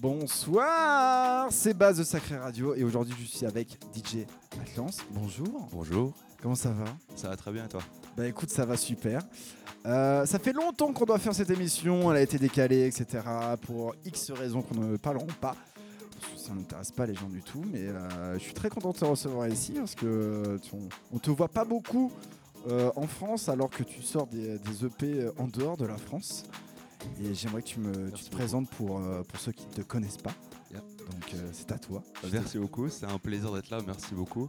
Bonsoir, c'est Baz de Sacré Radio et aujourd'hui je suis avec DJ Atlance. Bonjour. Bonjour. Comment ça va? Ça va très bien et toi? Bah écoute, ça va super. Euh, ça fait longtemps qu'on doit faire cette émission, elle a été décalée, etc. Pour X raisons qu'on ne parleront pas. Ça n'intéresse pas les gens du tout, mais euh, je suis très content de te recevoir ici parce que tu- on, on te voit pas beaucoup euh, en France alors que tu sors des, des EP en dehors de la France. Et j'aimerais que tu, me, tu Merci te présentes pour, euh, pour ceux qui ne te connaissent pas. Donc euh, c'est à toi. Merci beaucoup, c'est un plaisir d'être là, merci beaucoup.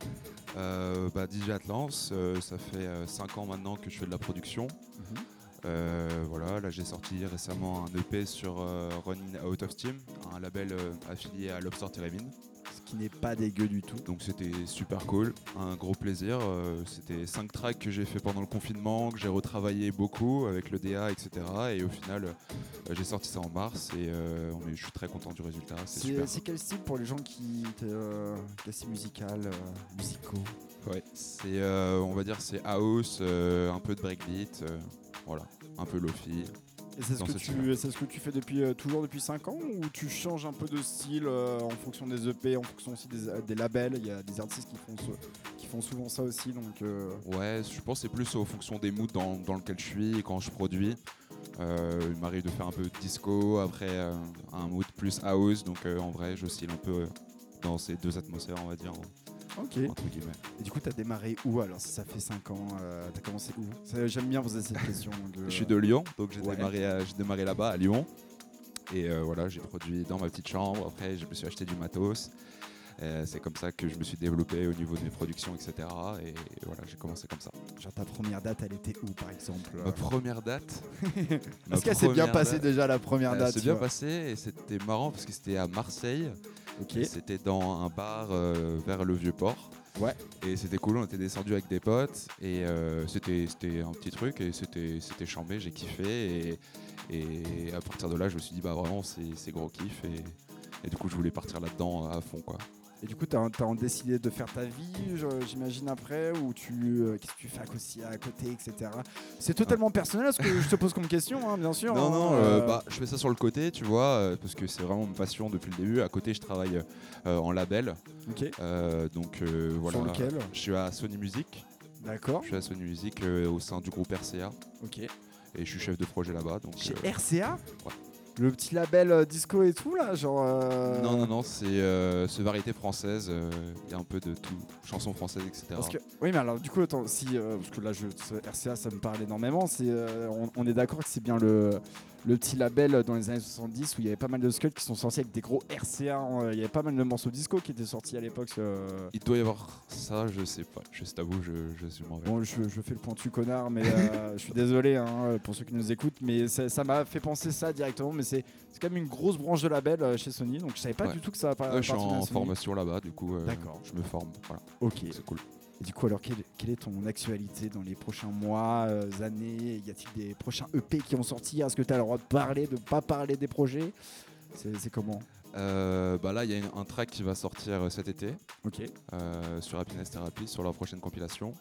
Euh, bah, DJ Atlance, euh, ça fait 5 ans maintenant que je fais de la production. Mhm. Voilà, là j'ai sorti récemment un EP sur Running Out of Steam, un label affilié à Lobster Theremin. Qui n'est pas dégueu du tout. Donc c'était super cool, un gros plaisir. Euh, c'était 5 tracks que j'ai fait pendant le confinement, que j'ai retravaillé beaucoup avec le DA, etc. Et au final, euh, j'ai sorti ça en mars et euh, je suis très content du résultat. C'est quel style pour les gens qui quel style musical, musicaux Ouais, c'est, euh, on va dire, c'est house, euh, un peu de breakbeat, euh, voilà, un peu lofi. Et c'est ce, que tu- c'est ce que tu fais depuis euh, toujours depuis 5 ans ou tu changes un peu de style euh, en fonction des EP, en fonction aussi des, des labels? Il y a des artistes qui font, ce- qui font souvent ça aussi. Donc, euh, Ouais, je pense que c'est plus en fonction des moods dans, dans lequel je suis et quand je produis. Il m'arrive de faire un peu de disco, après un mood plus house, donc en vrai, j'oscille un peu dans ces deux atmosphères, on va dire, ok. entre guillemets. Et du coup, t'as démarré où alors Si ça fait 5 ans, euh, t'as commencé où? Ça, J'aime bien poser cette question. euh, Je suis de Lyon, donc j'ai ouais. démarré, à- j'ai démarré là-bas, à Lyon. Et euh, voilà, j'ai produit dans ma petite chambre. Après, je me suis acheté du matos. Euh, c'est comme ça que je me suis développé au niveau de mes productions, etc. Et voilà, j'ai commencé comme ça. Genre ta première date, elle était où par exemple? Ma première date? Est-ce qu'elle s'est bien passée date, déjà la première Elle date s'est tu bien vois passé et c'était marrant parce que c'était à Marseille. C'était dans un bar euh, vers le Vieux-Port. Ouais. Et c'était cool, on était descendu avec des potes et euh, c'était un petit truc et c'était chambé, j'ai kiffé et, et à partir de là je me suis dit bah vraiment c'est c'est gros kiff et, et du coup je voulais partir là-dedans à fond quoi. Et du coup, t'as as décidé de faire ta vie, j'imagine après, ou tu euh, qu'est-ce que tu fais à côté, à côté etc. C'est totalement personnel ce que je te pose comme question, hein, bien sûr. Non hein, non, euh, euh, bah je fais ça sur le côté tu vois parce que c'est vraiment ma passion depuis le début. À côté je travaille euh, en label Ok. donc voilà. Sur lequel? Je suis à Sony Music, D'accord. je suis à Sony Music au sein du groupe RCA Ok. et je suis chef de projet là-bas. Chez RCA. ouais. Le petit label euh, disco et tout là, genre. euh, Non, non, non, c'est euh, c'est variété française, euh, il y a un peu de tout, chansons françaises, etc. Parce que, oui, mais alors du coup, attends, si, parce que là, je, ce RCA, ça me parle énormément. C'est, on, on est d'accord que c'est bien le, le petit label dans les années 70 où il y avait pas mal de skulls qui sont sortis avec des gros RCA. hein. Il y avait pas mal de morceaux disco qui étaient sortis à l'époque. euh. Il doit y avoir ça, je sais pas, je t'avoue, je, je suis mauvais. Bon, je, je fais le pointu connard, mais euh, je suis désolé hein, pour ceux qui nous écoutent, mais ça m'a fait penser ça directement. Mais c'est quand même une grosse branche de label euh, chez Sony, donc je savais pas Ouais. du tout que ça. Ouais, je suis en formation là-bas, du coup, euh, je me forme, voilà, Ok. c'est cool. Et du coup, alors, quelle, quelle est ton actualité dans les prochains mois, euh, années? Y a-t-il des prochains EP qui vont sortir? Est-ce que tu as le droit de parler, de pas parler des projets? C'est c'est comment? Euh, bah là, il y a une- un track qui va sortir euh, cet été Ok. euh, sur Happiness Therapy, sur leur prochaine compilation.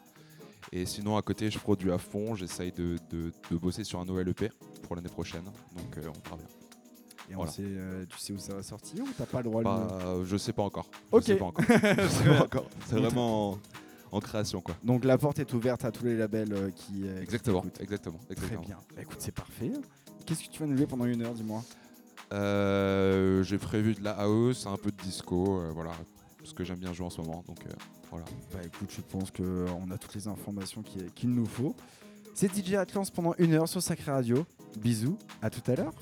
Et sinon, à côté, je produis à fond, j'essaye de, de- de bosser sur un nouvel EP pour l'année prochaine, donc euh, on verra bien. Et on sait, euh, tu sais où ça va sortir ou t'as pas le droit de Bah, je sais pas encore. Je Ok. sais pas encore. Je sais pas encore. C'est vraiment en, création, quoi. Donc la porte est ouverte à tous les labels euh, qui. euh, qui Exactement, t'écoutent. exactement, Très exactement. bien. Bah, écoute, c'est parfait. Qu'est-ce que tu vas nous jouer pendant une heure, dis-moi? Euh, J'ai prévu de la house, un peu de disco, euh, voilà, ce que j'aime bien jouer en ce moment. Donc euh, voilà. Bah écoute, je pense qu'on a toutes les informations qu'il qu'il nous faut. C'est DJ Atlance pendant une heure sur Sacré Radio. Bisous, à tout à l'heure.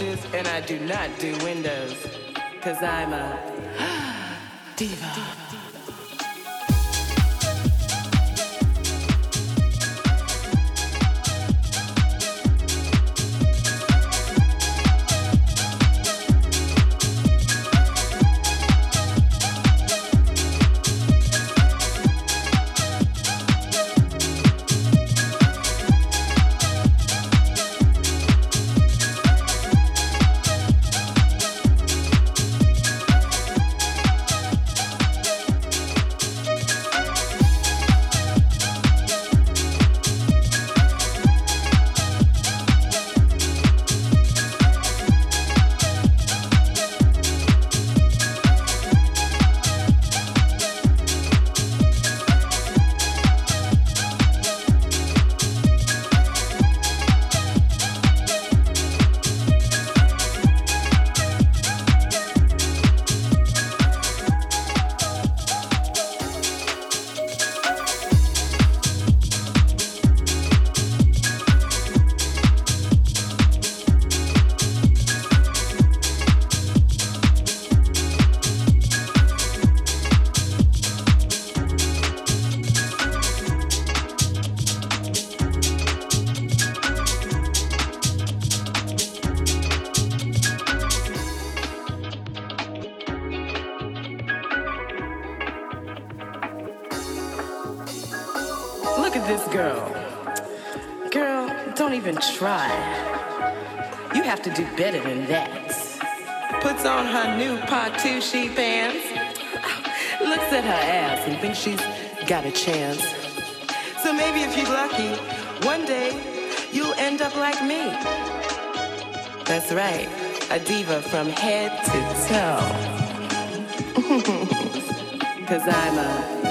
And I do not do windows. Cause I'm a diva. Look better than that. Puts on her new Patucci pants. Looks at her ass and thinks she's got a chance. So maybe if you're lucky, one day you'll end up like me. That's right, a diva from head to toe. Cause I'm a